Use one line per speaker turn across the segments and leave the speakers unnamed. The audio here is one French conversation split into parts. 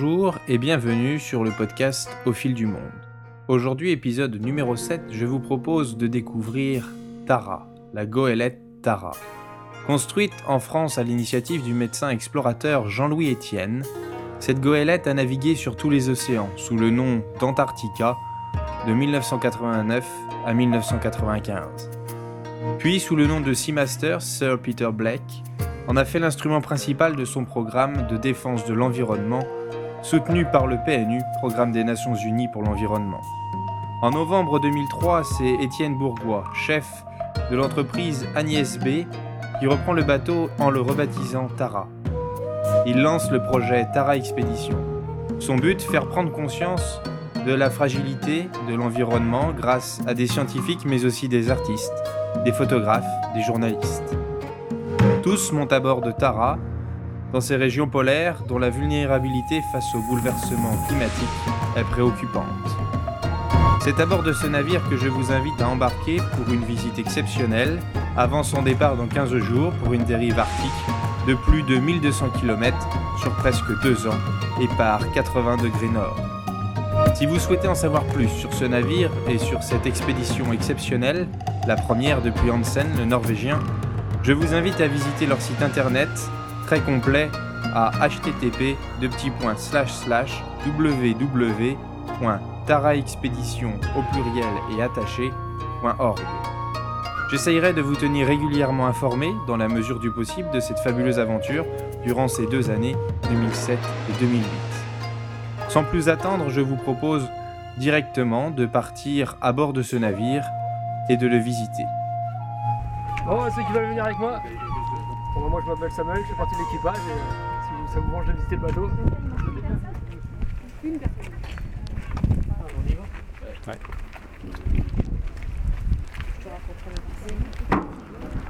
Bonjour et bienvenue sur le podcast Au fil du monde. Aujourd'hui, épisode numéro 7, je vous propose de découvrir Tara, la goélette Tara. Construite en France à l'initiative du médecin explorateur Jean-Louis Etienne, cette goélette a navigué sur tous les océans sous le nom d'Antarctica de 1989 à 1995. Puis sous le nom de Seamaster Sir Peter Blake, en a fait l'instrument principal de son programme de défense de l'environnement, soutenu par le PNU, Programme des Nations Unies pour l'environnement. En novembre 2003, c'est Étienne Bourgois, chef de l'entreprise Agnès B, qui reprend le bateau en le rebaptisant Tara. Il lance le projet Tara Expédition. Son but, faire prendre conscience de la fragilité de l'environnement grâce à des scientifiques mais aussi des artistes, des photographes, des journalistes. Tous montent à bord de Tara, dans ces régions polaires dont la vulnérabilité face au bouleversement climatique est préoccupante. C'est à bord de ce navire que je vous invite à embarquer pour une visite exceptionnelle avant son départ dans 15 jours pour une dérive arctique de plus de 1200 km sur presque 2 ans et par 80 degrés nord. Si vous souhaitez en savoir plus sur ce navire et sur cette expédition exceptionnelle, la première depuis Hansen, le Norvégien, je vous invite à visiter leur site internet complet à http www.taraexpédition au pluriel et attaché.org. J'essayerai de vous tenir régulièrement informé, dans la mesure du possible, de cette fabuleuse aventure durant ces deux années 2007 et 2008. Sans plus attendre, je vous propose directement de partir à bord de ce navire et de le visiter.
Bon, ceux qui veulent venir avec moi, bon, moi je m'appelle Samuel, je fais partie de l'équipage et euh, si ça vous mange de visiter le bateau.
Une personne.
Ah, on y va
raconterai la piscine.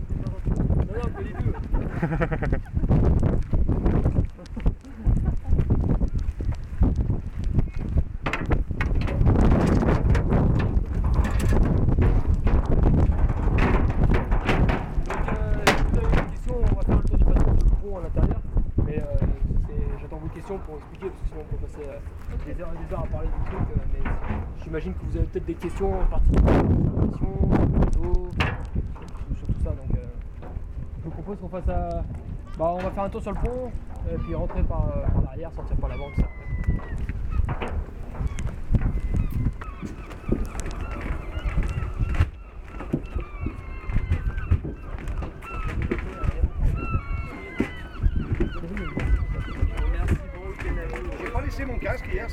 Non, non, pas du tout. Donc, euh, si vous avez des questions, on va faire le tour du bateau sur le pont à l'intérieur. Mais euh, c'est- j'attends vos questions pour expliquer, parce que sinon on peut passer euh, à parler du truc. euh, mais j'imagine que vous avez peut-être des questions la mission, sur sur, tout ça. Donc, euh, je vous propose qu'on fasse à. Bah, on va faire un tour sur le pont, et puis rentrer par, euh, par l'arrière, sortir par l'avant, tout ça.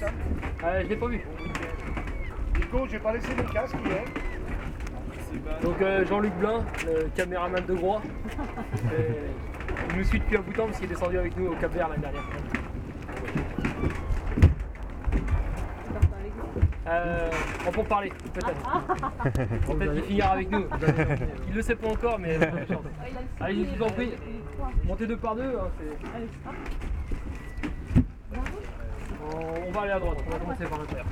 Euh, je l'ai pas vu.
Nico, j'ai pas laissé mon casque hier.
Donc euh, Jean-Luc Blin, le caméraman de Groix. Il nous suit depuis un bout de temps parce qu'il est descendu avec nous au Cap Vert l'année dernière. Euh, on peut en parler, peut-être. Peut-être qu'il finira avec nous. Il le sait pas encore, mais. Allez, je vous en prie. Montez deux par deux. hein, c'est- on, va aller à droite, on va commencer par l'intérieur.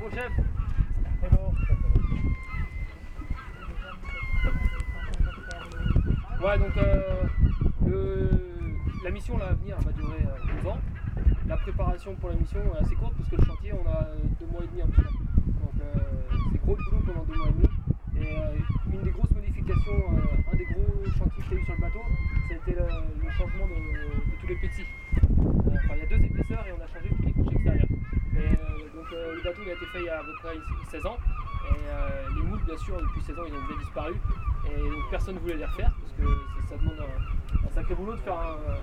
Bon chef Ouais, donc euh, le- la mission là, à venir va durer euh, 12 ans. La préparation pour la mission est assez courte parce que le chantier, on a euh, deux mois et demi un petit peu. Donc euh, c'est gros de boulot pendant deux mois et demi. Et euh, une des grosses modifications, un des gros chantiers qu'il y a eu sur le bateau, c'était le, le changement de, tous les petits. Euh, enfin, il y a deux épaisseurs et on a changé toutes les couches extérieures. Euh, donc le bateau il a été fait il y a à peu près 16 ans. Et les moules, bien sûr, depuis 16 ans, ils ont déjà disparu. Et donc personne ne voulait les refaire parce que ça, ça demande un, un sacré boulot de faire un, euh,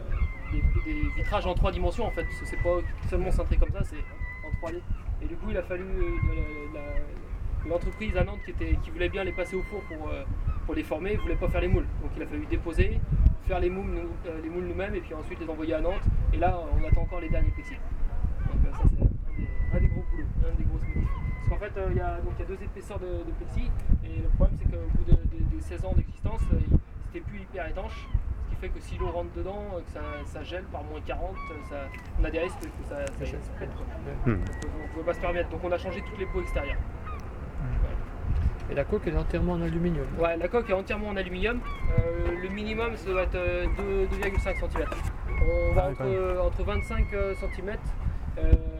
des, vitrages en trois dimensions en fait. Parce que c'est pas seulement cintré comme ça, c'est en 3D. Et du coup, il a fallu euh, l'entreprise à Nantes qui, était, qui voulait bien les passer au four pour, euh, les former, ne voulait pas faire les moules. Donc il a fallu déposer, faire les moules, nous- euh, les moules nous-mêmes et puis ensuite les envoyer à Nantes. Et là, on attend encore les derniers plexis. Donc ça, c'est un des, gros boulots, un des modifs. Parce qu'en fait, il y, a, deux épaisseurs de, de et le problème, c'est qu'au bout de- de- des 16 ans d'existence, c'était plus hyper étanche. Ce qui fait que si l'eau rentre dedans, euh, que ça, ça gèle par moins 40, euh, ça, on a des risques que ça, ça, ça pète. quoi.
Hmm.
Donc, euh, on ne pouvait pas se permettre. Donc on a changé toutes les peaux extérieures.
Et la coque est entièrement en aluminium.
Ouais, la coque est entièrement en aluminium. Euh, le minimum, ça doit être euh, 2 2,5 cm. On va
Ah
entre, entre 25 cm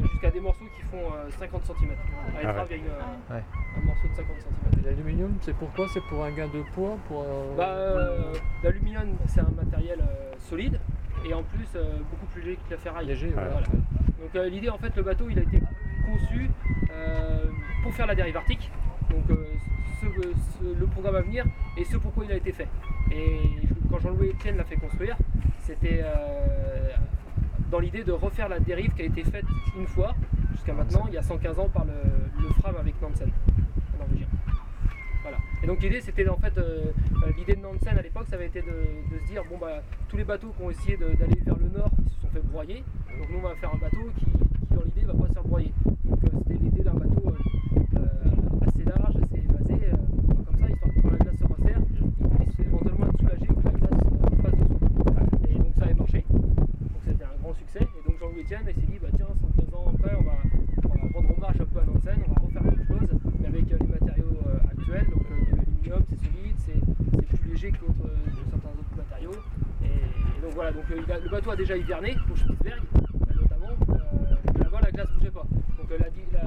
jusqu'à des morceaux qui font euh, 50 cm. À l'étrave, il y a une,
Ouais.
un morceau de 50 cm.
Et l'aluminium, c'est pourquoi C'est pour un gain de poids? Pour, euh,
Bah, euh, L'aluminium, c'est un matériel euh, solide et en plus euh, beaucoup plus léger que la ferraille.
Léger,
Voilà.
voilà.
Donc euh, l'idée, en fait, le bateau, il a été conçu pour faire la dérive arctique. Donc ce- ce- le programme à venir et ce pourquoi il a été fait. Et quand Jean-Louis Etienne l'a fait construire, c'était dans l'idée de refaire la dérive qui a été faite une fois, jusqu'à maintenant, il y a 115 ans, par le, le Fram avec Nansen. Et donc l'idée c'était en fait euh, euh, l'idée de Nansen à l'époque ça avait été de, se dire bon bah tous les bateaux qui ont essayé d'aller vers le nord ils se sont fait broyer. Donc nous on va faire un bateau qui, dans l'idée va pas se faire broyer euh, c'était l'idée d'un bateau euh, euh, assez large assez évasé euh, comme ça histoire que quand la glace se resserre il puisse éventuellement être soulagé ou que la glace euh, passe dessous et donc ça avait marché donc c'était un grand succès et donc Jean-Louis Etienne il s'est dit bah tiens 115 ans après on va, on va rendre hommage un peu à Nansen on va refaire la même chose mais avec euh, les matériaux euh, actuels donc euh, de l'aluminium c'est solide c'est c'est plus léger que, d'autres- que certains autres matériaux et, et donc voilà donc euh, déjà hiverné au Spitzberg euh, notamment euh, là-bas la glace bougeait pas. Donc euh,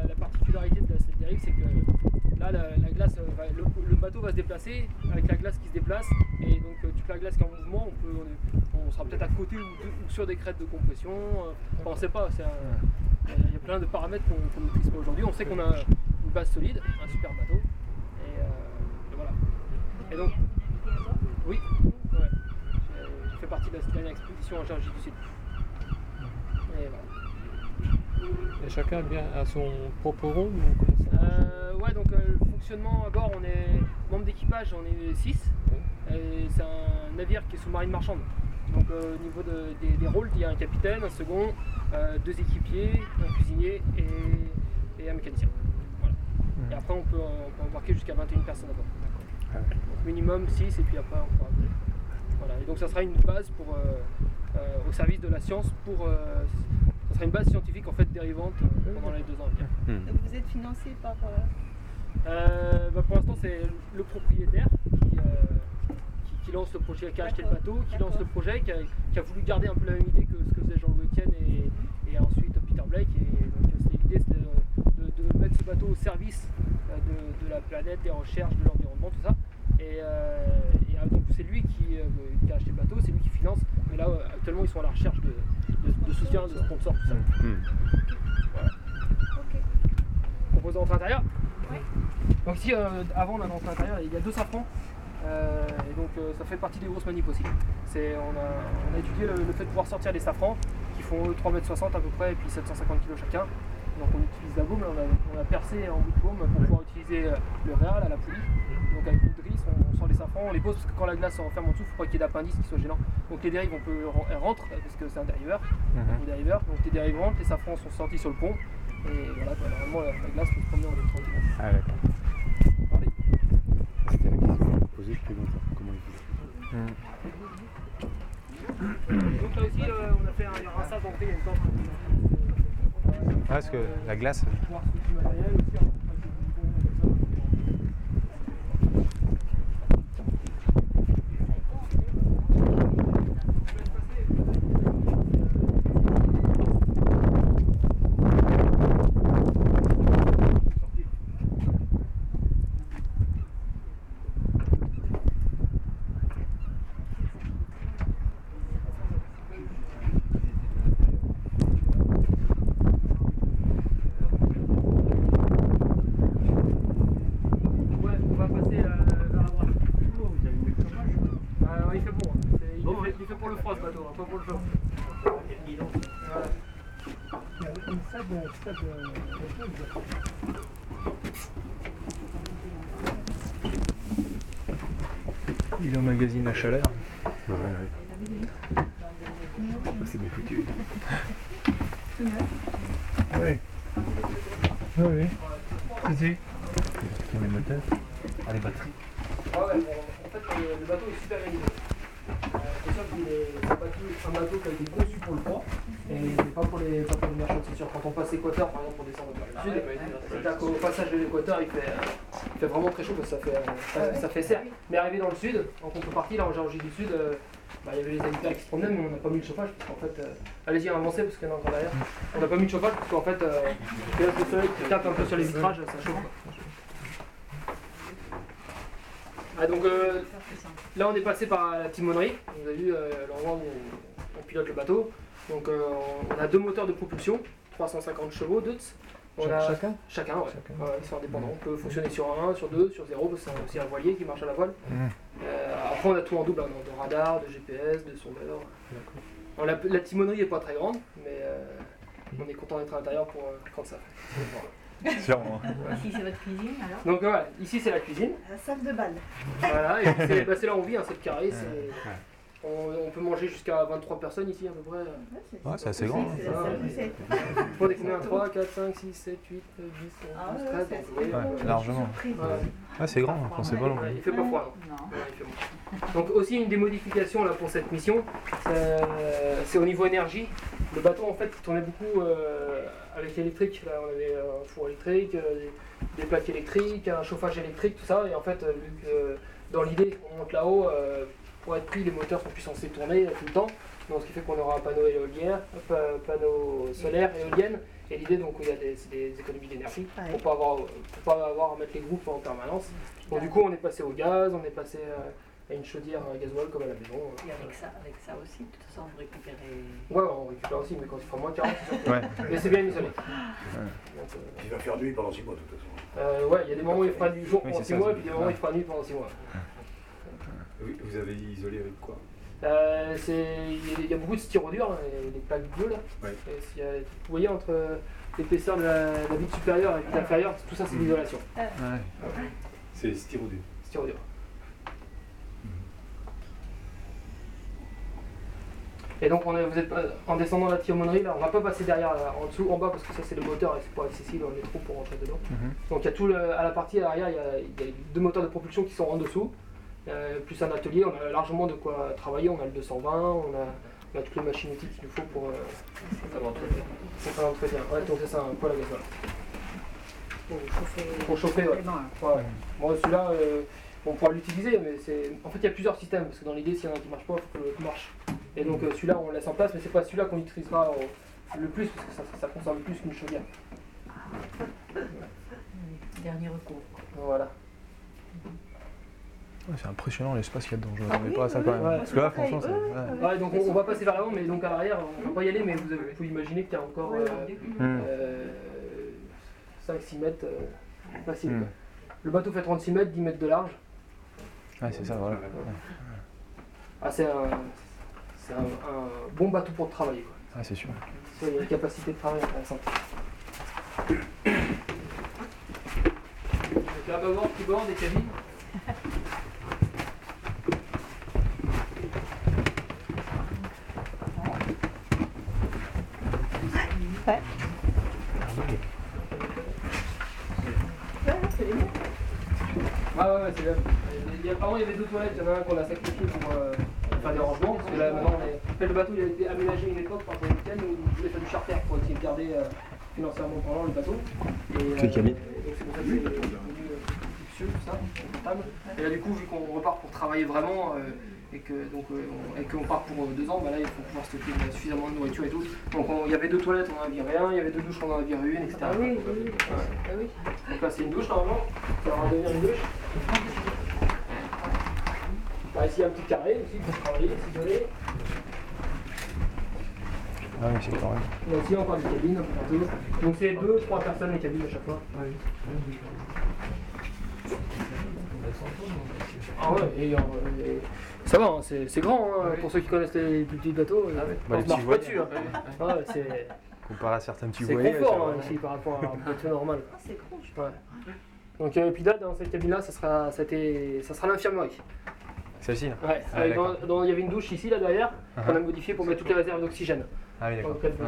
la, particularité de cette dérive c'est que là la, la glace euh, le, bateau va se déplacer avec la glace qui se déplace. Et donc euh, toute la glace qui est en mouvement on peut on, sera peut-être à côté ou, sur des crêtes de compression. Euh, on sait pas il y a plein de paramètres qu'on ne maîtrise pas aujourd'hui. On sait qu'on a une base solide un super bateau. Euh, et voilà. Et donc oui ouais. J'ai- j'ai fait partie de la dernière expédition en Géorgie du Sud et voilà
Et chacun bien à son propre rôle ou comment ça marche
Euh, ouais, donc euh, le fonctionnement à bord, on est membre d'équipage, on est 6. C'est un navire qui est sous-marine marchande. Donc euh, au niveau de- des, des rôles, il y a un capitaine, un second, euh, deux équipiers, un cuisinier et, et un mécanicien. Voilà. Et après, on peut, on peut embarquer jusqu'à 21 personnes à bord.
Ah ouais.
Donc minimum 6 et puis après, on pourra. Et donc ça sera une base pour, euh, euh, au service de la science pour... euh, ça sera une base scientifique en fait dérivante pendant les deux ans à venir.
Hmm.
Donc vous êtes financé par. euh,
Euh, bah, pour l'instant, c'est le propriétaire qui, euh, qui- qui lance le projet, qui a acheté le bateau, qui lance le projet, qui a, qui a voulu garder un peu la même idée que ce que faisait Jean-Louis Etienne et, et ensuite Peter Blake. Et donc, l'idée, c'était de, de mettre ce bateau au service de, de la planète, des recherches, de l'environnement, tout ça. Et, euh, c'est lui qui, euh, qui a acheté le bateau, c'est lui qui finance. Mais là, euh, actuellement, ils sont à la recherche de, de- de soutien, de sponsors, tout ça.
Hmm.
Ok.
Proposé d'entrée intérieure
Oui.
Donc ici, euh, avant on a l'entrée intérieure, il y a deux safrans. euh, et donc euh, ça fait partie des grosses manips aussi. C'est, on, a, on a étudié le, le fait de pouvoir sortir des safrans qui font eux, 3,60 m à peu près et puis 750 kg chacun. Donc on utilise la baume, on, a, on a percé en bout de baume pour pouvoir utiliser le réal à la poulie. Donc avec une drisse, on, les safrans, on les pose parce que quand la glace se referme en dessous, il ne faut pas qu'il y ait d'appendice qui soit gênant. Donc les dérives, on peut, elles rentrent parce que c'est un dériveur. Au dériveur. Donc les dérives rentrent, les safrans sont sortis sur le pont. Et voilà, quoi, normalement la, la glace peut se promener en tranquillement.
Ah d'accord.
Regardez.
C'était la question que je posais depuis longtemps. Comment il fait
Hmm.
Donc là aussi, euh, on a fait un, un rinçage d'entrée, il y a une. Euh,
Ouais, parce que la glace.
pour pouvoir switcher le matériel aussi, on va pas que du bon, comme ça. Ah, il fait bon. hein. C'est- Il, est fait, il est fait pour le froid ce bateau, hein, pas pour le chaud. Voilà.
Il emmagasine la chaleur.
Ouais, ouais. Ah, c'est bien foutu.
Oui. Oui, oui. Si,
Dans les moteurs. Ah, les batteries.
Ah ouais, bon, en fait, le, le bateau est super réalisé. Euh, c'est sûr qu'il est c'est un bateau, un bateau qui a été conçu pour le froid et pas pour les, pas pour les merchants, c'est sûr. Quand on passe l'équateur, par exemple, pour descendre vers le sud, c'est-à-dire qu'au passage de l'équateur, il fait, euh, il fait vraiment très chaud parce que ça fait, euh, ça, ça fait serre. Mais arrivé dans le sud, en contrepartie, là en Géorgie du Sud, euh, bah, il y avait les habitants qui se promenaient, mais on n'a pas mis le chauffage parce qu'en fait, euh, allez-y, avancez parce qu'il y en a encore derrière. On n'a pas mis le chauffage parce qu'en fait, euh, le soleil qui tape un peu sur les vitrages, ça chauffe. quoi. Ah, donc euh, là on est passé par la timonerie, vous avez vu euh, l'endroit où on, on pilote le bateau. Donc euh, on a deux moteurs de propulsion, 350 chevaux, Deutz. On a-
Chacun
Chacun, ouais.
Chacun.
Ouais, ils sont indépendants. On peut fonctionner sur un, sur deux, sur zéro, parce que c'est aussi un voilier qui marche à la voile.
Mhm.
Euh, après on a tout en double, hein, de radar, de GPS, de sondeur. Bon, la, la timonerie n'est pas très grande, mais euh, on est content d'être à l'intérieur pour euh, quand ça fait.
Sûrement.
Ici, c'est votre cuisine, alors
Donc voilà, ici c'est la cuisine.
La salle de bal.
Voilà, et c'est bah, c'est là où on vit, hein, c'est le carré. c'est- On, on peut manger jusqu'à 23 personnes ici à peu près.
Ouais, c'est assez grand.
C'est la salle du set.
Pour des combien 3, 4, 5, 6, 7, 8, 10, 11,
Ah
12,
ouais,
13.
c'est
donc, vous voyez,
Ouais, largement.
Ouais.
C'est grand, on pensait pas long.
Ouais, il fait pas froid. bon. Donc aussi une des modifications là, pour cette mission, c'est- c'est au niveau énergie. Le bateau en fait il tournait beaucoup euh, avec l'électrique. Là on avait un four électrique, euh, des, des plaques électriques, un chauffage électrique, tout ça. Et en fait, euh, vu que euh, dans l'idée on monte là-haut, euh, pour être pris les moteurs sont plus censés tourner euh, tout le temps. Donc ce qui fait qu'on aura un panneau éolien, un pa- panneau solaire, éolienne. Et l'idée donc il y a des, c'est des économies d'énergie
Ouais.
pour pas avoir pour pas avoir à mettre les groupes en permanence. Donc du coup on est passé au gaz, on est passé euh, à une chaudière à gasoil comme à la maison. euh.
Et avec ça, avec ça aussi, de toute façon, vous récupérez.
Ouais, on récupère aussi, mais quand il fera moins 40, c'est sûr.
Ouais.
Mais c'est bien isolé. Donc, euh,
Il va faire nuit pendant 6 mois de toute façon.
euh, ouais, il y a des moments où il fera du jour pendant
c'est
6
ça,
mois, et puis des moments où il fera nuit pendant 6 mois.
Vous vous avez isolé avec quoi
Euh, c'est- il y a- il y a beaucoup de styrodure, hein, les, les plaques bleues là.
Ouais.
Et s'il y a- vous voyez entre l'épaisseur de la, la vitre supérieure et la vitre inférieure, tout ça c'est de l'isolation.
Ouais. C'est styrodé.
Styrodure. Et donc on est, vous êtes euh, en descendant la timonerie là, on va pas passer derrière là, en dessous, en bas parce que ça c'est le moteur et c'est pas accessible dans les trous pour rentrer dedans.
Mhm.
Donc il y a tout le- à la partie arrière, il y, a, il y a deux moteurs de propulsion qui sont en dessous, euh, plus un atelier, on a largement de quoi travailler, on a le 220, on a, on a toutes les machines outils qu'il nous faut pour euh, faire l'entretien. Pour faire l'entretien. Ouais, donc c'est ça, un poêle à gasoil.
Pour chauffer.
Pour chauffer, ouais. Ouais, ouais. Bon, celui-là, euh, on pourra l'utiliser, mais c'est. En fait, il y a plusieurs systèmes, parce que dans l'idée, s'il y en a un qui marche pas, il faut que l'autre marche. Et donc, euh, celui-là, on le laisse en place, mais c'est pas celui-là qu'on utilisera euh, le plus, parce que ça, ça consomme plus qu'une chaudière.
Dernier recours.
Voilà.
Ouais, c'est impressionnant l'espace qu'il y a dedans. Je
Ah
m'attendais
oui,
pas à ça
oui,
quand
oui.
même.
Ouais.
Parce que là, franchement, c'est.
ouais,
ouais.
ouais.
Ouais, donc on, on va passer vers l'avant, mais donc à l'arrière, on va pas y aller, mais vous, avez- vous pouvez imaginer qu'il y a encore
Ouais,
euh,
au début.
Hmm.
euh, 5-6 mètres euh, facile.
Hmm.
Le bateau fait 36 mètres, 10 mètres de large.
Ouais, c'est ça, voilà. Ouais.
Ah, c'est un, c'est un, un bon bateau pour travailler. Quoi.
Ah, c'est sûr.
Ça, Il y a une capacité de travail intéressante. Donc bâbord, tribord, des cabines.
Ouais, c'est les miens.
Ah ouais, ouais, c'est bien. Il y avait deux toilettes, il y en a un qu'on a sacrifié pour euh, faire des rangements, parce que là, maintenant, on est... en fait, le bateau, il a été aménagé à une époque par le week-end où il voulait faire du charter pour essayer de garder euh, financièrement parlant le bateau. Et, euh,
C'est cabine.
Donc c'est pour ça que c'est tout ça, confortable. Et là, du coup, vu qu'on repart pour travailler vraiment, euh, et que donc euh, on, et qu'on part pour euh, deux ans, bah là, il faut pouvoir stocker euh, suffisamment de nourriture et tout. Donc on- il y avait deux toilettes, on en a viré un, il y avait deux douches, on en a viré une, etc.
Ah oui, oui, oui.
Ouais.
Ah oui.
Donc là c'est une douche normalement, ça va devenir une douche. Bah, ici il y a un petit carré aussi pour travailler, s'isoler.
Ah, oui, c'est quand même.
Il y a aussi encore des cabines un peu partout. Donc c'est deux, trois personnes les cabines à chaque fois. Ah ouais, et, euh, et- ça va, hein, c'est c'est grand hein, pour ceux qui connaissent les plus petits bateaux. euh,
Bah,
on
les petits
pas dessus. Hein.
voiliers.
Ouais, c'est
Comparé à certains petits
c'est
voiliers.
confort
ça
hein,
va.
ici par rapport à un bateau normal.
Ah, c'est grand, je
Ouais. Donc euh, et puis là, dans cette cabine-là, ça sera, ça sera l'infirmerie.
Celle-ci là
Ouais,
Ah,
avec-
d'accord.
dans- dans- il y avait une douche ici, là derrière, qu'on a modifiée pour mettre toutes les réserves d'oxygène.
Ah oui,
Dans
d'accord.
le de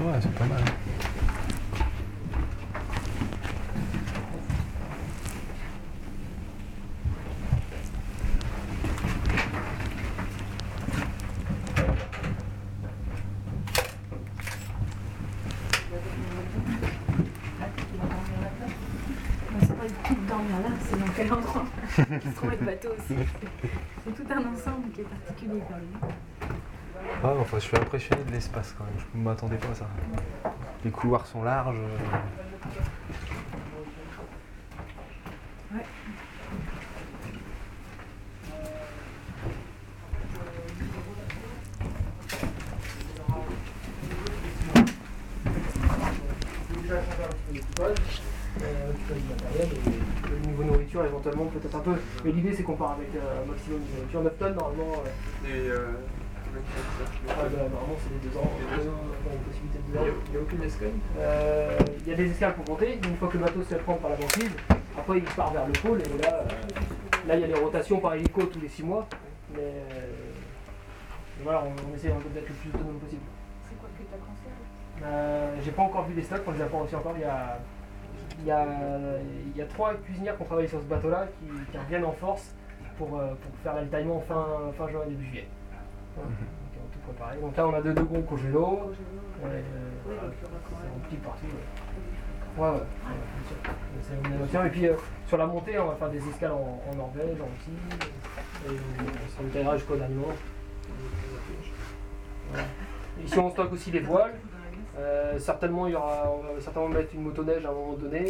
Ouais,
c'est
pas mal.
C'est pas du tout de dormir là, c'est dans quel endroit Il se trouve le bateau aussi. C'est tout un ensemble qui est particulier quand même.
Ah, enfin, je suis impressionné de l'espace quand même. Je ne m'attendais pas à ça. Les couloirs sont larges. euh,
déjà changer un petit peu l'équipage, euh, récupérer du matériel et le niveau nourriture éventuellement peut-être un peu. Mais l'idée c'est qu'on part avec euh, un maximum de nourriture. 9 tonnes normalement. euh,
Et euh,
ah, bah, normalement c'est des 2 ans, deux ans, dans une possibilité de 2 ans.
il n'y a aucune escale
Euh, Il y a des escales pour monter, une fois que le bateau se fait prendre par la banquise, après il part vers le pôle et là, euh, là il y a des rotations par hélico tous les 6 mois. Mais euh, voilà, on, on essaie d'être le plus autonome possible.
C'est quoi que tu as conseillé
Euh, J'ai pas encore vu les stocks, on les a pas reçus encore. Il y a, il y a, il y a trois cuisinières qui ont travaillé sur ce bateau-là qui, qui reviennent en force pour, euh, pour faire l'avitaillement fin, fin juin début juillet. Voilà. Donc, on a tout préparé. Donc là on a deux, congélos. Ouais, euh,
Oui, même.
rempli partout. Ouais, ouais. ouais, ouais, bien sûr. C'est une innovation. Et puis euh, sur la montée, on va faire des escales en, en Norvège, en Russie. Et on se retirera jusqu'au moment. Voilà. Ici on stocke aussi les voiles. Euh, certainement, il y aura, on va certainement mettre une motoneige à un moment donné.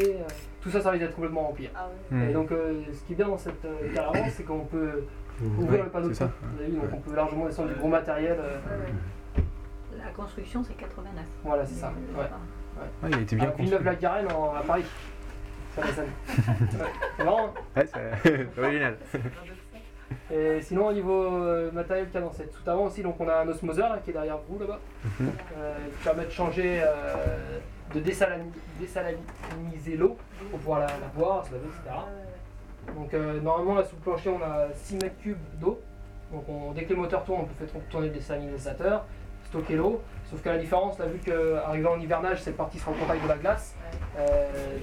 Tout ça, ça risque d'être complètement rempli.
Ah ouais.
hmm.
Et donc, euh, ce qui est bien dans cette euh, caravane, c'est qu'on peut ouvrir
Ouais,
le panneau de
c'est ça.
feu. Vous avez vu, donc on peut largement descendre du gros matériel. euh,
ouais. La construction c'est 89.
voilà, c'est ça. Ouais.
il a été bien
À
construit.
Villeneuve-la-Garenne en- à Paris. La. Ouais. C'est marrant. hein
Ouais, c'est c'est original.
Et sinon, au niveau euh, matériel qu'il y a dans cette soute aussi, donc on a un osmoseur là, qui est derrière vous là-bas,
Mhm.
euh, qui permet de changer, euh, de désaliniser l'eau pour pouvoir la, la boire, se laver, etc. Donc normalement là sous le plancher on a 6 mètres cubes d'eau. Donc on- dès que le moteur tourne, on peut faire tourner le désalinisateur, stocker l'eau. Sauf qu'à la différence, là, vu qu'arrivé en hivernage, cette partie sera en contact de la glace,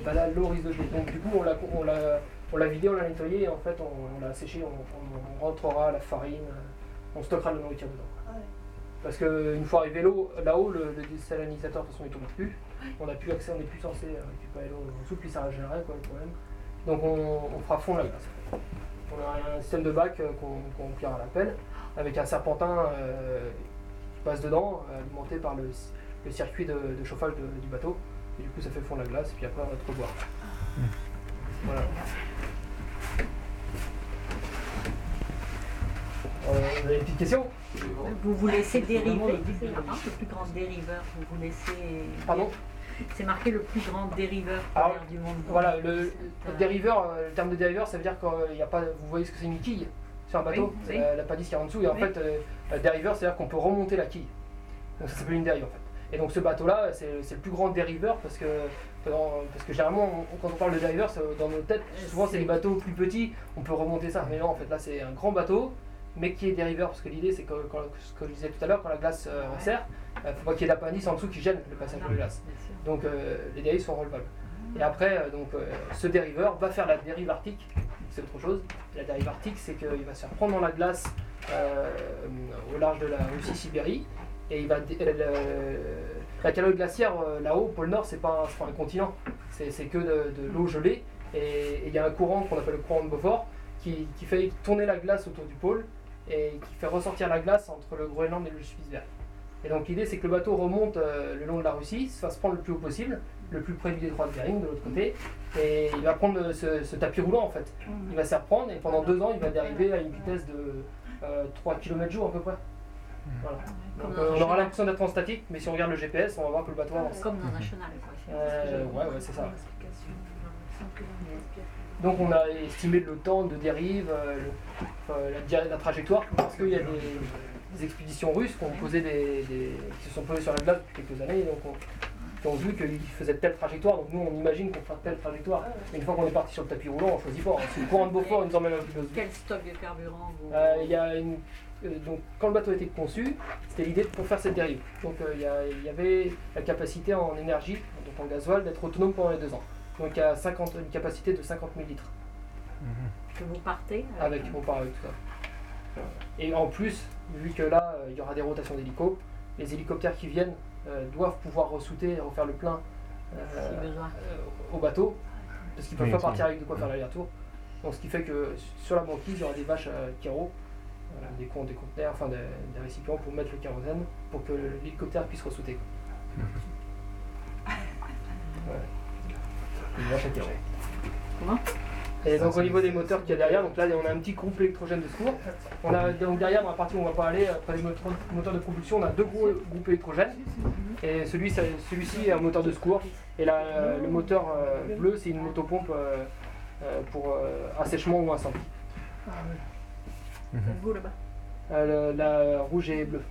bah là l'eau risque de geler. Donc du coup on l'a on l'a- on l'a vidé, on l'a nettoyé et en fait on, on l'a séché, on, on- on rentrera la farine, euh, on stockera la nourriture dedans.
Ah ouais.
Parce qu'une fois arrivé l'eau, là-haut, le, le désalinisateur de toute façon il tourne plus. On n'a plus accès, on n'est plus censé euh, récupérer l'eau en dessous, puis ça régénérerait quoi le problème. Donc on, fera fondre la glace. On a un système de bac euh, qu'on remplira à la pelle, avec un serpentin euh, qui passe dedans, euh, alimenté par le, le circuit de, de chauffage de- du bateau. Et du coup ça fait fondre la glace, et puis après on va te revoir. Voilà. Vous avez des petites questions
Vous vous laissez dériver, c'est le plus grand dériveur, vous vous laissez...
Pardon
C'est marqué le plus grand dériveur
Alors,
polaire du monde.
Voilà, le,
euh,
dériveur, euh, le terme de dériveur, ça veut dire qu'il n'y a pas. Vous voyez ce que c'est une quille sur un bateau
Oui, oui.
la, la palisse qui est en dessous. Et en
Oui.
fait, euh, dériveur, c'est-à-dire qu'on peut remonter la quille. Donc ça s'appelle une dérive en fait. Et donc ce bateau-là, c'est le plus grand dériveur parce que, parce que généralement, on- quand on parle de dériveur, dans nos têtes, souvent c'est les bateaux plus petits, on peut remonter ça. Mais non, en fait, là, c'est un grand bateau, mais qui est dériveur. Parce que l'idée, c'est que, quand- ce que je disais tout à l'heure, quand la glace euh, resserre, il ne faut pas qu'il y ait d'appendice en dessous qui gêne le passage de la glace. Donc euh, les dérives sont relevables. Et après, euh, donc, euh, ce dériveur va faire la dérive arctique, c'est autre chose. La dérive arctique, c'est qu'il va se faire prendre dans la glace au large de la Russie-Sibérie. Et il va la calotte glaciaire là-haut, au pôle Nord, c'est pas, un- pas un continent, c'est que de, de l'eau gelée. Et et il y a un courant qu'on appelle le courant de Beaufort qui, qui fait tourner la glace autour du pôle et qui fait ressortir la glace entre le Groenland et le Spitzberg. Et donc l'idée c'est que le bateau remonte euh, le long de la Russie, se fasse prendre le plus haut possible, le plus près du détroit de Bering, de l'autre côté, et il va prendre ce, ce tapis roulant en fait. Il va s'y reprendre et pendant deux ans, il va dériver à une vitesse de euh, 3 km jour à peu près. Voilà. Donc, euh,
un
on aura l'impression d'être en statique, mais si on regarde le GPS, on va voir que le bateau avance.
Comme dans que
Euh,
je-
ouais, ouais, c'est ça. Donc on a estimé le temps de dérive, euh, le- enfin, la, trajectoire, parce qu'il y a des, des expéditions russes qui, ont posé des, des- qui se sont posées sur la glace depuis quelques années, et donc on- qui ont vu qu'ils faisaient telle trajectoire, donc nous on imagine qu'on fera telle trajectoire. Mais une fois qu'on est parti sur le tapis roulant, on choisit pas. hein. Si le courant de Beaufort nous emmène à l'autre
Quel stock de carburant vous...
euh, il y a une- euh, donc, quand le bateau a été conçu, c'était l'idée pour faire cette dérive. Donc euh, il y, y avait la capacité en énergie, donc en gasoil, d'être autonome pendant les deux ans. Donc il y a 50, une capacité de 50 000 litres
que vous partez
avec, on part avec tout ça. Et en plus, vu que là, euh, il y aura des rotations d'hélicos, les hélicoptères qui viennent euh, doivent pouvoir ressouter et refaire le plein euh, euh, au bateau, parce qu'ils peuvent
Oui,
pas partir avec de quoi faire l'aller-retour. Donc ce qui fait que sur la banquise, il y aura des vaches à carreaux, voilà, des, con- des conteneurs, enfin des, des récipients pour mettre le kérosène, pour que l'hélicoptère puisse ressouter. quoi. Ouais. Une vache à carreaux.
Comment
Et donc au niveau des moteurs qu'il y a derrière, donc là on a un petit groupe électrogène de secours. On a donc derrière dans la partie où on va pas aller, après les moteurs, de propulsion, on a deux gros groupes électrogènes. Et celui, celui-ci est un moteur de secours. Et là, le moteur euh, bleu, c'est une motopompe euh, euh, pour assèchement ou incendie.
Vous là-bas
Euh, le- la rouge et bleue.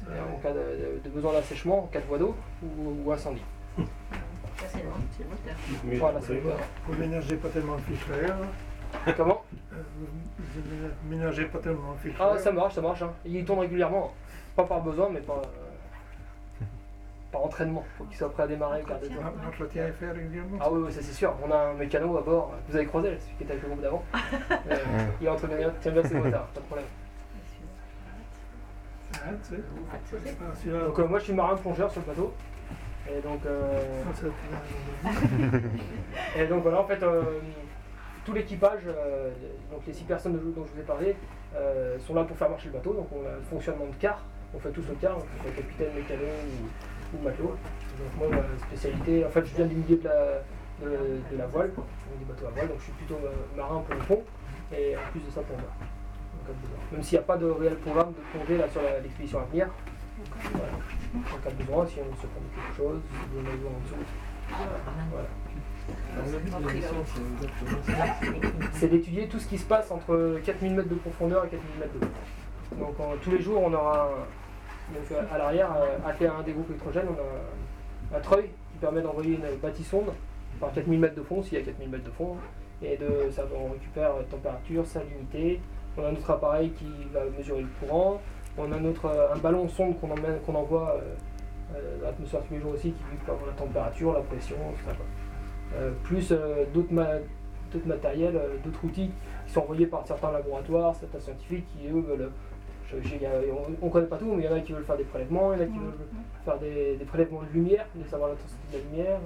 C'est en cas de, besoin d'assèchement, en cas de voie d'eau ou, ou incendie.
Ça c'est le, c'est le moteur.
Mais
Voilà, c'est le moteur.
Vous ménagez pas tellement le filtreur.
Comment
euh, Vous ménagez pas tellement le filtreur.
Ah, ça marche, ça marche. hein. Il tourne régulièrement. Pas par besoin, mais par, euh, par entraînement. Faut qu'il soit prêt à démarrer au quart de temps.
Ah, L'entretien est fait régulièrement.
Ah oui, oui, ça c'est sûr. On a un mécano à bord. Vous avez croisé, celui qui était avec le groupe d'avant. Euh, il entretient bien, tient bien ses moteurs, pas de problème.
Ah, tu sais. Ah, celui-là,
Donc euh, moi je suis marin plongeur sur le bateau. Et donc, euh,
ah,
et donc voilà, en fait, euh, tout l'équipage, euh, donc les six personnes dont je vous ai parlé, euh, sont là pour faire marcher le bateau. Donc on a le fonctionnement de car. On fait tous le car, donc on fait capitaine, mécano ou, ou matelot. Donc moi ma spécialité, en fait je viens du milieu de la, de, de la voile, donc des bateaux à voile, donc je suis plutôt euh, marin pour le pont et en plus de ça de besoin. Même s'il n'y a pas de réel programme de plongée là sur l'expédition à venir. Voilà. En cas de besoin, si on se prend de quelque chose, on a besoin en dessous. Voilà. C'est d'étudier tout ce qui se passe entre 4000 mètres de profondeur et 4000 mètres de haut. Donc en- tous les jours, on aura un- donc, à l'arrière, euh, attelé à un des groupes électrogènes, on a un, treuil qui permet d'envoyer une bâtissonde par 4000 mètres de fond, s'il y a 4000 mètres de fond, et de, ça, on récupère la température, salinité. On a notre appareil qui va mesurer le courant. On a notre, euh, un ballon sonde qu'on emmène- qu'on envoie euh, euh, dans l'atmosphère tous les jours aussi, qui lui peut avoir la température, la pression, tout. Euh, plus euh, d'autres ma- d'autres matériels, euh, d'autres outils qui sont envoyés par certains laboratoires, certains scientifiques qui eux veulent. je- je- il y a- on ne connaît pas tout, mais il y en a qui veulent faire des prélèvements, il y en a qui veulent faire des, des prélèvements de lumière, de savoir l'intensité de la lumière.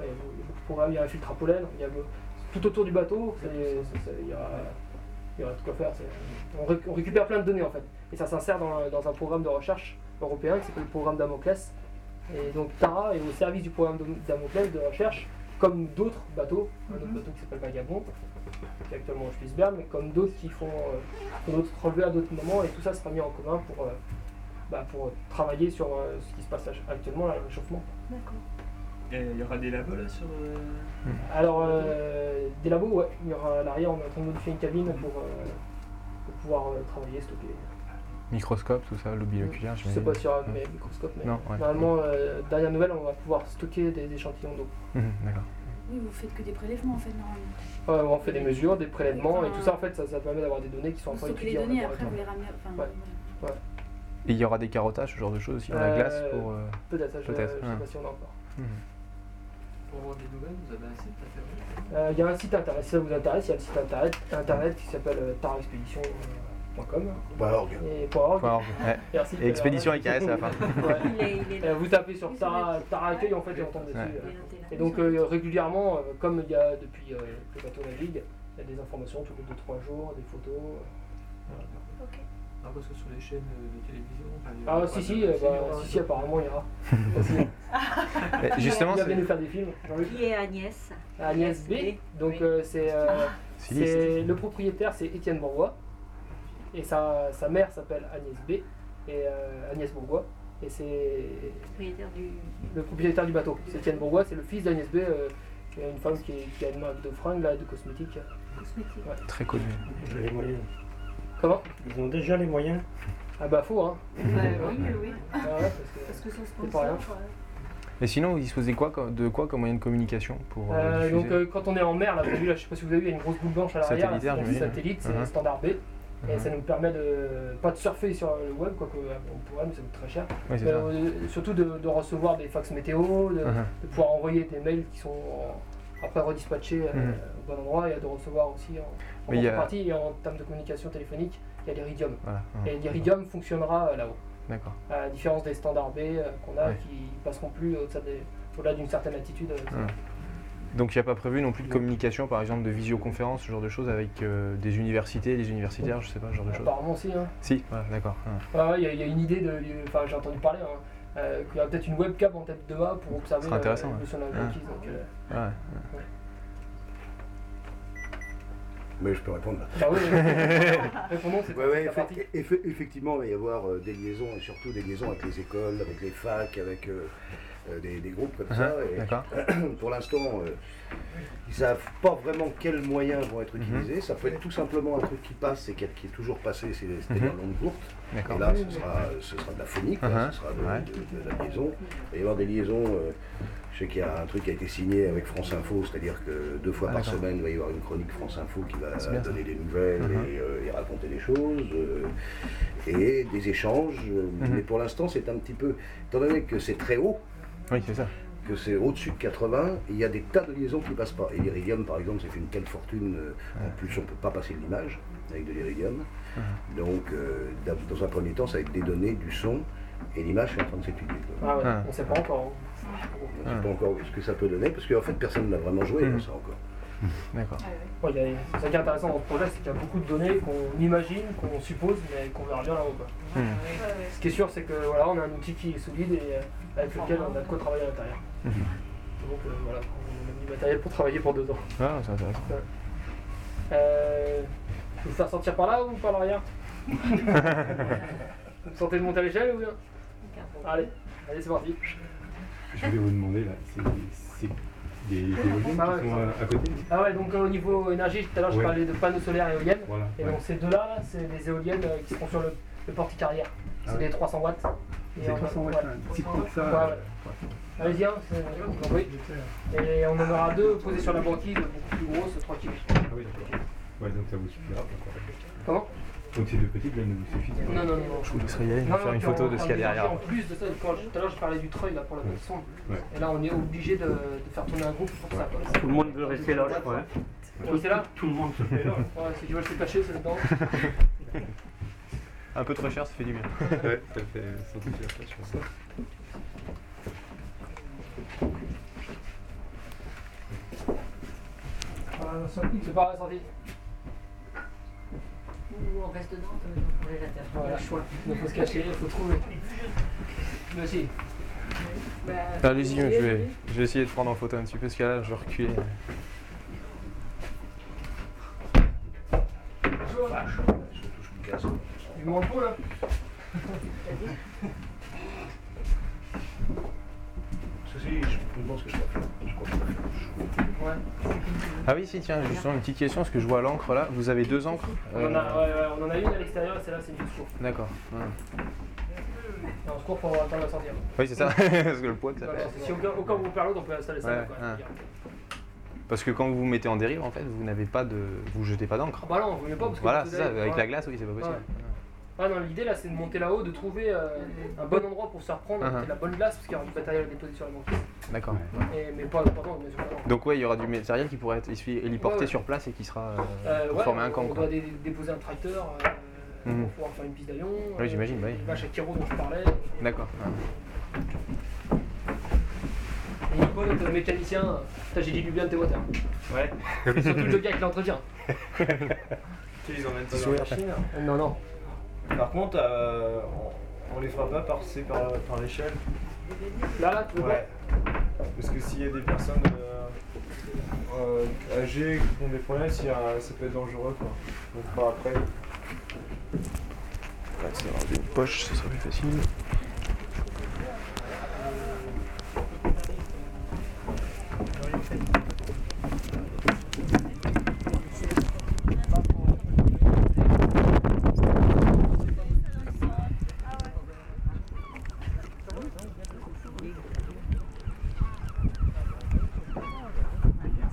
Il, y a beaucoup, il y a beaucoup de programmes, il y a un filtre à pollen, il y a be- tout autour du bateau, il y aura, il y aura de quoi faire. on récupère plein de données en fait, et ça s'insère dans, dans un programme de recherche européen qui s'appelle le programme Damoclès. Et donc Tara est au service du programme Dam- Damoclès de recherche, comme d'autres bateaux, un autre bateau qui s'appelle Vagabond, qui est actuellement au Schliessberg, mais comme d'autres qui font, euh, font d'autres relevés à d'autres moments, et tout ça sera mis en commun pour, euh, bah, pour travailler sur euh, ce qui se passe actuellement, là, le réchauffement.
D'accord.
Il y aura des labos là sur. euh,
Alors, euh, des labos, ouais, il y aura à l'arrière, on est en train de modifier une cabine pour, euh, pour pouvoir euh, travailler, stocker.
Microscope, tout ça, lobby oculaire,
Je sais pas s'il y aura mes microscopes, mais
Non, ouais.
normalement, euh, dernière nouvelle, on va pouvoir stocker des échantillons d'eau.
Mhm, D'accord.
Oui, vous faites que des prélèvements en fait normalement.
Ouais, on fait des mesures, des prélèvements, et tout ça, en fait, ça, ça permet d'avoir des données qui sont
les
étudiées en
données après vous les ramenez. Enfin,
Ouais.
voilà.
Et il y aura des carottages, ce genre de choses aussi, dans la
Euh,
glace pour. euh,
Peut-être, ça, je,
Peut-être,
je sais
ouais.
pas si on a encore.
mhm.
Pour avoir des nouvelles, vous avez un site
Euh, Il y a un site internet, si ça vous intéresse, il y a le site internet, internet qui s'appelle euh,
Org.
et .org.
Faut avoir- ouais.
Merci.
Et expédition avec AS à la fin.
Ouais.
Il est, il est
Euh,
là.
vous tapez sur Tara, Accueil, en fait, et on tombe dessus.
Ouais.
euh. Et donc euh, régulièrement, comme il y a depuis euh, que le bateau navigue, il y a des informations tous les 2-3 jours, des photos. voilà.
Ah, parce que sur les chaînes de télévision.
Ah, si, si, bah, si, si, apparemment, il y aura.
Justement,
il
c'est
nous faire des films.
Qui est Agnès?
Agnès B. Donc, euh,
styliste.
c'est le propriétaire, c'est Étienne Bourgois. Et sa, sa mère s'appelle Agnès B. Et euh, Agnès Bourgois. Et c'est
propriétaire du.
le propriétaire du bateau. C'est Étienne Bourgois, c'est le fils d'Agnès B. euh, une femme qui, qui a une marque de fringues, là, de cosmétiques.
cosmétique.
Très connu.
Les moyens.
Comment?
Ils ont déjà les moyens.
Ah bah, faut, hein.
Bah, oui, oui, oui.
Ah ouais, parce que-
Parce que son sponsor.
Et sinon, vous disposez quoi, de quoi comme moyen de communication pour euh,
Euh, donc euh, quand on est en mer, là, vous avez vu, là, je sais pas si vous avez vu, il y a une grosse boule blanche à l'arrière. là,
Satellitaire,
c'est
j'imagine.
satellite, c'est
Mhm.
standard B. Et
Mhm.
ça nous permet de pas de surfer sur le web, quoique euh, on pourrait, mais ça coûte très cher.
Oui,
Mais, euh, surtout de, de recevoir des fax météo, de,
Mhm.
de pouvoir envoyer des mails qui sont euh, après redispatchés euh,
Mhm.
au bon endroit et de recevoir aussi en, en contrepartie et en termes de communication téléphonique, il y a l'Iridium.
Voilà.
Et l'Iridium fonctionnera là-haut.
D'accord.
À la différence des standards B qu'on a
Ouais.
qui passeront plus au-delà d'une certaine altitude. Euh.
Donc il n'y a pas prévu non plus de communication, par exemple de visioconférence, ce genre de choses avec euh, des universités, des universitaires, je sais pas, ce genre de choses.
Apparemment aussi. Hein.
Si, voilà, d'accord.
Ouais, il y, a- il y a une idée de. Enfin, j'ai entendu parler hein, euh, qu'il y a peut-être une webcam en tête de A pour observer
ouais.
l'évolution de la
Ouais.
Donc, euh,
Ouais.
Mais je peux répondre
bah oui,
Ouais, ouais, effe- effectivement, il va y avoir euh, des liaisons, et surtout des liaisons avec les écoles, avec les facs, avec euh, euh, des, des groupes comme ça. Et
D'accord.
pour l'instant, euh, ils savent pas vraiment quels moyens vont être utilisés. Ça peut être tout simplement un truc qui passe et qui, qui est toujours passé, c'est- c'est-à-dire
Mhm.
l'onde courte. Et là, ce sera, ce sera de la phonique, quoi,
Mhm,
ce sera de,
ouais.
de- de la liaison. Il va y avoir des liaisons. Je sais qu'il y a un truc qui a été signé avec France Info, c'est-à-dire que deux fois
Ah,
par semaine, il va y avoir une chronique France Info qui va
ça.
donner des nouvelles
Mhm.
et, euh, et raconter des choses. euh, et des échanges.
Mhm.
Mais pour l'instant, c'est un petit peu. Étant donné que c'est très haut,
Oui, c'est ça.
que c'est au-dessus de 80, il y a des tas de liaisons qui passent pas. Et l'iridium, par exemple, c'est une telle fortune. euh, En plus, on ne peut pas passer de l'image avec de l'iridium. Donc, euh, dans un premier temps, ça va être des données, du son, et l'image est en train de s'étudier.
Ah ouais,
Ah.
on sait pas encore.
On ne sait pas encore ce que ça peut donner, parce qu'en fait, personne n'a vraiment joué à ça encore.
D'accord.
C'est ça qui est intéressant dans ce projet, c'est qu'il y a beaucoup de données qu'on imagine, qu'on suppose, mais qu'on verra bien là-haut. quoi. Ce qui est sûr, c'est que voilà, on a un outil qui est solide et euh, avec lequel on a de quoi travailler à l'intérieur.
Mhm.
Donc euh, voilà, on a mis du matériel pour travailler pour deux ans.
Ah, c'est intéressant.
Euh, je vais vous faire sortir par là ou par l'arrière? Vous sentez de monter à l'échelle ou bien? Allez, allez c'est parti.
Je voulais vous demander là, c'est c'est des, des éoliennes
Ah ouais,
qui sont
ça.
à, à côté
Ah ouais, donc euh, au niveau énergie, tout à l'heure je parlais de panneaux solaires et éoliennes.
Voilà.
Et
ouais.
donc ces deux-là, là, c'est des éoliennes euh, qui seront sur le, le portique arrière. C'est
Ah ouais.
des 300 watts. Et
C'est
on-
300 watts,
ouais.
un petit peu de
Ouais,
ça.
ouais. Allez-y, hein, c'est- oui. Et on en aura deux posés sur la banquise, beaucoup plus grosses, 3 kg.
Ah oui, d'accord. Ouais, donc ça vous suffira.
Comment?
Donc ces deux petites, là, ne vous suffisent pas.
Non, non, non.
Je vous laisserai y aller,
Non,
faire
non,
une photo de ce qu'il y a derrière.
En plus de ça, quand je- tout à l'heure je parlais du treuil là pour la son.
Ouais.
Et là on est obligé de, de faire tourner un groupe pour ça. quoi.
Tout le monde veut rester là, je crois.
restez là
Tout le monde se fait là.
Ouais, ceux qui veulent se cacher, c'est dedans.
Un peu trop cher, ça fait du bien.
Ouais, ça fait sentir ça, je pense.
Ah, la sortie.
Ou on reste dedans, on le congélateur. On a
Voilà.
le choix.
Il faut se cacher, il faut trouver. Aussi.
Bah,
Allez-y, je vais, je vais essayer de prendre en photo un petit peu, parce que là, je vais reculer.
Je touche mon casque.
Du grand pot là
Ceci, je pense que je peux faire. Je crois que je peux faire.
Ouais.
Ah oui, si, tiens, justement, une petite question, parce que je vois l'encre là. Vous avez deux encres
On, en
Euh,
a, ouais, ouais, on en a une à l'extérieur et celle-là c'est une secours.
D'accord. ouais.
On se court pour de la sortir.
Oui, c'est ça, parce que le poids que ça fait.
si au cas, au cas où vous perd l'autre, on peut installer ça
Ouais,
quoi.
Parce que quand vous vous mettez en dérive, en fait, vous n'avez pas de. Vous jetez pas d'encre.
Ah bah non, vous voulez pas parce que
Voilà, c'est ça, avec la glace, oui, c'est pas possible.
Ah non, l'idée là c'est de monter là-haut, de trouver euh, un bon endroit pour se reprendre,
Uh-huh.
avec de la bonne glace parce qu'il y aura du matériel déposé sur la banquise.
D'accord.
Et- Mais pas sûr. pas non.
Donc, ouais, il y aura du matériel qui pourrait être héliporté
Ouais, ouais.
sur place et qui sera. euh,
Euh,
pour
ouais,
former un camp,
On
quoi.
doit dé- déposer un tracteur euh,
Mhm.
pour pouvoir faire une piste d'avion.
Oui, j'imagine, oui.
À Kiro dont je parlais.
D'accord.
Et Nico, notre mécanicien, j'ai dit du bien de tes hein.
Ouais.
Et surtout le gars qui l'entretient.
Tu les emmènes pas dans la machine
Non, non.
Par contre, euh, on, on les fera pas passer par, par l'échelle.
Là, là, tu veux
Ouais. Parce que s'il y a des personnes euh, euh, âgées qui font des problèmes, ça peut être dangereux quoi. On fera après. Ouais, c'est ranger une poche, ce sera plus facile.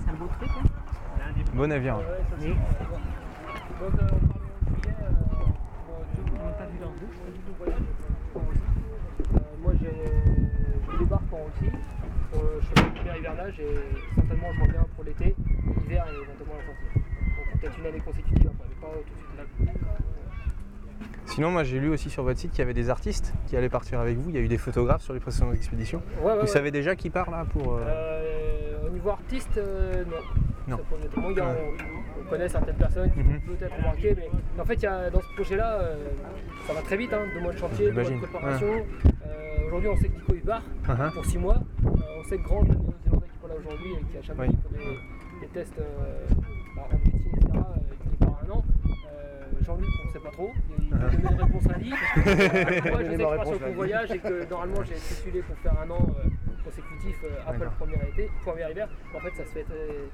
C'est un beau truc, hein
Bon navire.
Donc, euh, on parlait en juillet, euh, bon, tout le monde n'a pas vu leur bouche, pas du tout voyage, en Russie. Euh, moi, je débarque en Russie. Euh, je fais le premier hivernage et certainement je reviens pour l'été, l'hiver et éventuellement la sortie. Donc peut-être une année consécutive après, mais pas tout de suite là.
Sinon, moi j'ai lu aussi sur votre site qu'il y avait des artistes qui allaient partir avec vous. Il y a eu des photographes sur les précédentes expéditions.
Ouais, ouais,
vous
ouais.
savez déjà qui part là pour. euh,
Euh, au niveau artiste, euh, non.
Non.
A- on, on connaît certaines personnes qui peuvent peut-être remarquer, mais, mais en fait, y a, dans ce projet-là, euh, ça va très vite, hein, deux mois de chantier, deux mois de préparation. Euh, aujourd'hui, on sait que Nico il part
Uh-huh.
pour six mois. Euh, on sait que Grant, le néo-zélandais qui est pas là aujourd'hui et qui a jamais pour des, des tests euh, bah, en médecine, etc., euh, il part un an. Euh, Jean-Luc, on ne sait pas trop. Il il
Uh-huh.
a donné une réponse lundi. Moi, je sais que je
ma
pars sur le convoyage et que normalement, j'ai postulé pour faire un an euh, consécutif euh, après le premier été, premier hiver. En fait, ça se fait, très-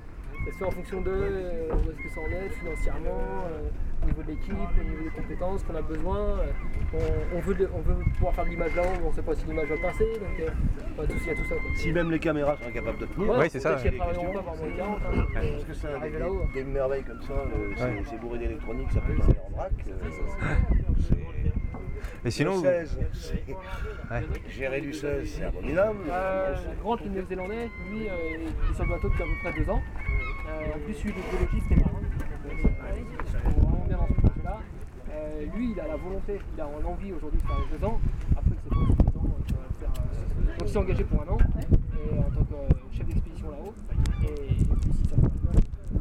fait en fonction de euh, où est-ce que ça en est financièrement, euh, au niveau de l'équipe, au niveau des compétences qu'on a besoin. euh, on, on veut de- on veut pouvoir faire de l'image là-haut, mais on ne sait pas si l'image va passer. Donc, euh, tout- il y a tout ça. quoi.
Si même les caméras sont incapables de tenir,
Ouais,
Ouais, c'est ça,
peut-être qu'ils
ouais.
travailleront pas par moins de 40. hein,
parce que ça, des, merveilles comme ça, euh, c'est
Ouais.
c'est bourré d'électronique, ça peut partir en vrac.
Et sinon,
le
vous-
16, c'est-
Ouais.
gérer du 16, c'est abominable.
Euh, Grant, le néo-zélandais, lui, euh, il est sur le bateau depuis à peu près deux ans. Euh, en plus, lui, il est biologiste et marin. Vraiment bien dans ce projet-là. Euh, lui, il a la volonté, il a l'envie aujourd'hui de faire les deux ans. Après, il sait pas si deux ans, il va le faire. euh, donc, il s'est engagé pour un an et en tant que euh, chef d'expédition là-haut. Et, puis, si ça passe bien, c'est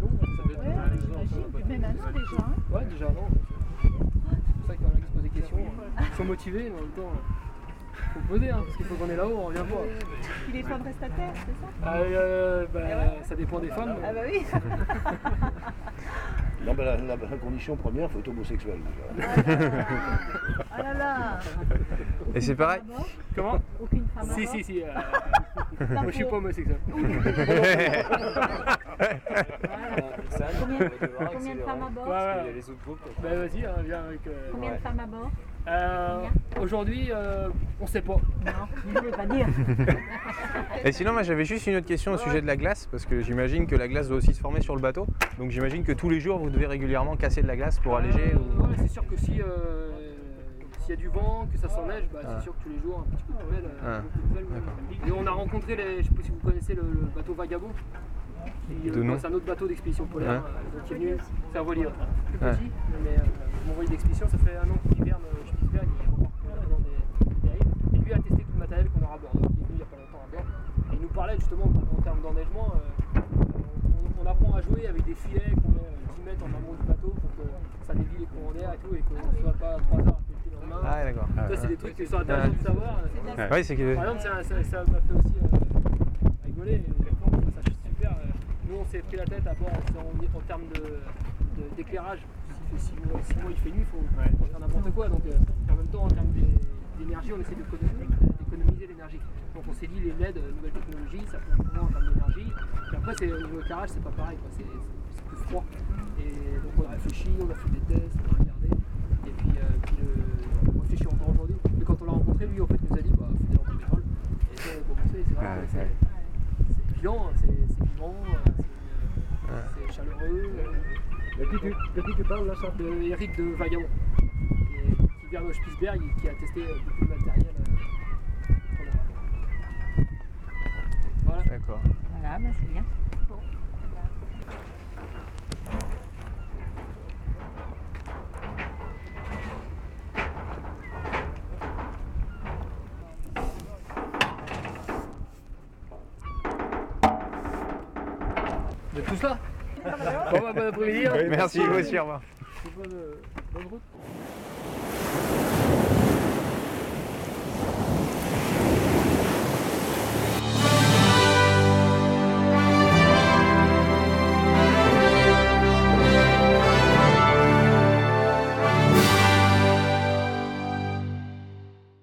long. hein, ça va être-.
Même un an déjà. hein.
Ouais, déjà un an. C'est pour ça qu'il y en a qui se posent des questions. Ils sont motivés, mais en même temps, faut poser, hein, parce qu'il faut qu'on est là-haut, on revient pas.
Puis les femmes restent à terre, c'est ça?
Ah, euh, bah, ça dépend des femmes.
Ah bah oui.
Non, ben, la, la- la condition première, faut être homosexuel déjà.
Ah là là.
Et c'est pareil
Comment?
Aucune femme à
Si,
bord
si, si. euh, moi, je suis pas homosexuel.
Combien, de femmes à bord?
Ouais, ouais.
Il y a les autres groupes.
Bah, vas-y, hein, viens avec. euh,
Combien
ouais.
de femmes à bord?
Euh, Aujourd'hui, euh, on sait pas.
Non, je ne pas dire.
Et sinon, moi j'avais juste une autre question au sujet de la glace, parce que j'imagine que la glace doit aussi se former sur le bateau. Donc j'imagine que tous les jours vous devez régulièrement casser de la glace pour alléger.
Euh,
ou-
ouais, c'est sûr que si euh, s'il y a du vent, que ça s'enneige, bah,
Ah.
c'est sûr que tous les jours un petit peu de nouvelles. euh,
Ah.
Et on a rencontré, les, je sais pas si vous connaissez le, le bateau Vagabond. Euh. C'est un autre bateau d'expédition polaire euh, qui est venu. C'est un voilier plus petit, mais euh, mon voilier d'expédition, ça fait un an qu'il hiverne euh, chez Spitzberg, il remorque euh, dans des, des dérives. Et lui a testé tout le matériel qu'on aura à bord. Donc, il est venu il n'y a pas longtemps à bord. Et il nous parlait justement en termes d'enneigement. euh, on, on apprend à jouer avec des filets qu'on met euh, 10 mètres en amont du bateau pour que ça dévie les courants d'air et tout et qu'on ne soit pas 3 heures à péter dans le main.
Ah, d'accord.
Ça, c'est des trucs qui sont intéressants de savoir.
C'est que-
Par exemple, ça, m'a fait aussi euh, rigoler. et ça super. euh, Nous, on s'est pris la tête à bord en, termes de- de- d'éclairage. S'il fait 6 mois, six mois, il fait nuit, il faut, faut faire n'importe quoi. Donc, euh, en même temps, en termes d'é- d'énergie, on essaie d'économiser l'énergie. Donc, on s'est dit, les LED, euh, nouvelle technologie, ça peut moins en termes d'énergie. Puis après, c'est- au niveau éclairage, c'est pas pareil. C'est plus froid. Et donc, on a réfléchi, on a fait des tests, on a regardé. Et puis, euh, puis le- on réfléchit encore aujourd'hui. Mais quand on l'a rencontré, lui, en fait, nous a dit, bah, faut des lampes de pétrole. Et ça, pour commencer, c'est vrai
Ouais,
que c'est
ouais.
c'est évident, c'est vivant, euh, c'est euh, c'est chaleureux.
De qui tu, parles là, ça
De Eric de Vagabond, de Spitzberg qui a testé euh, beaucoup de matériel. euh, pour le bateau. Voilà.
D'accord.
Voilà, bah c'est bien.
De tout ça Bon, bah, bon après-midi. hein.
Merci, vous aussi, au revoir.